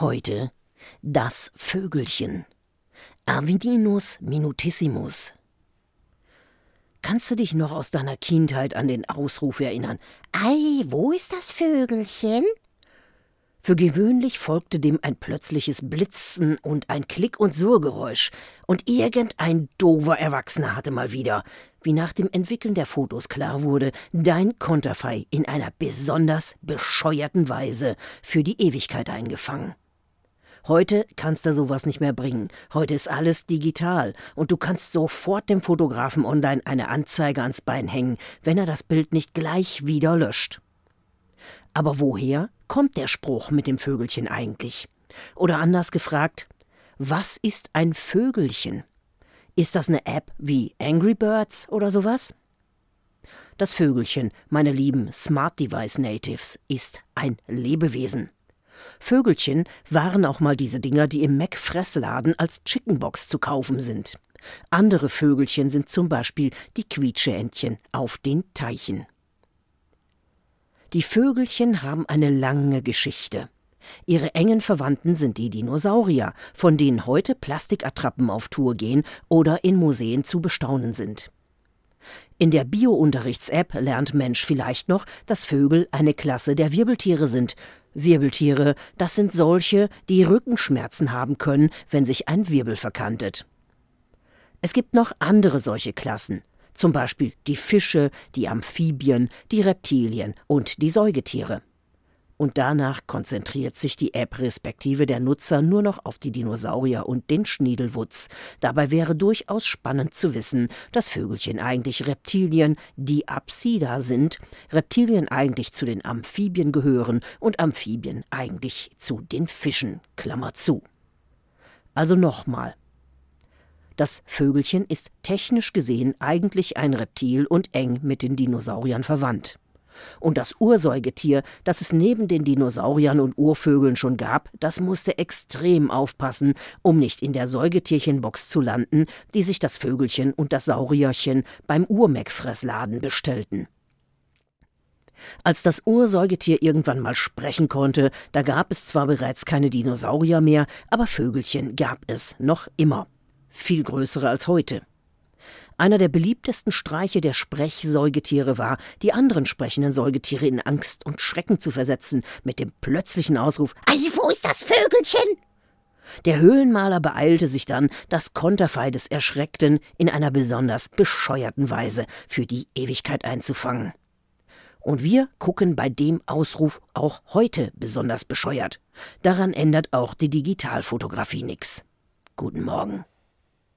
Heute das Vögelchen. Avidinus minutissimus. Kannst du dich noch aus deiner Kindheit an den Ausruf erinnern? Ei, wo ist das Vögelchen? Für gewöhnlich folgte dem ein plötzliches Blitzen und ein Klick- und Surgeräusch, und irgendein dover Erwachsener hatte mal wieder, wie nach dem Entwickeln der Fotos klar wurde, dein Konterfei in einer besonders bescheuerten Weise für die Ewigkeit eingefangen. Heute kannst du sowas nicht mehr bringen. Heute ist alles digital und du kannst sofort dem Fotografen online eine Anzeige ans Bein hängen, wenn er das Bild nicht gleich wieder löscht. Aber woher kommt der Spruch mit dem Vögelchen eigentlich? Oder anders gefragt, was ist ein Vögelchen? Ist das eine App wie Angry Birds oder sowas? Das Vögelchen, meine lieben Smart Device Natives, ist ein Lebewesen. Vögelchen waren auch mal diese Dinger, die im Mac-Fressladen als Chickenbox zu kaufen sind. Andere Vögelchen sind zum Beispiel die Quietscheentchen auf den Teichen. Die Vögelchen haben eine lange Geschichte. Ihre engen Verwandten sind die Dinosaurier, von denen heute Plastikattrappen auf Tour gehen oder in Museen zu bestaunen sind. In der Bio-Unterrichts-App lernt Mensch vielleicht noch, dass Vögel eine Klasse der Wirbeltiere sind. Wirbeltiere, das sind solche, die Rückenschmerzen haben können, wenn sich ein Wirbel verkantet. Es gibt noch andere solche Klassen zum Beispiel die Fische, die Amphibien, die Reptilien und die Säugetiere. Und danach konzentriert sich die App respektive der Nutzer nur noch auf die Dinosaurier und den Schniedelwutz. Dabei wäre durchaus spannend zu wissen, dass Vögelchen eigentlich Reptilien, die Apsida sind, Reptilien eigentlich zu den Amphibien gehören und Amphibien eigentlich zu den Fischen. Klammer zu. Also nochmal, das Vögelchen ist technisch gesehen eigentlich ein Reptil und eng mit den Dinosauriern verwandt. Und das Ursäugetier, das es neben den Dinosauriern und Urvögeln schon gab, das musste extrem aufpassen, um nicht in der Säugetierchenbox zu landen, die sich das Vögelchen und das Saurierchen beim Urmeckfressladen bestellten. Als das Ursäugetier irgendwann mal sprechen konnte, da gab es zwar bereits keine Dinosaurier mehr, aber Vögelchen gab es noch immer viel größere als heute. Einer der beliebtesten Streiche der Sprechsäugetiere war, die anderen sprechenden Säugetiere in Angst und Schrecken zu versetzen, mit dem plötzlichen Ausruf Ei, wo ist das Vögelchen? Der Höhlenmaler beeilte sich dann, das Konterfei des Erschreckten in einer besonders bescheuerten Weise für die Ewigkeit einzufangen. Und wir gucken bei dem Ausruf auch heute besonders bescheuert. Daran ändert auch die Digitalfotografie nichts. Guten Morgen.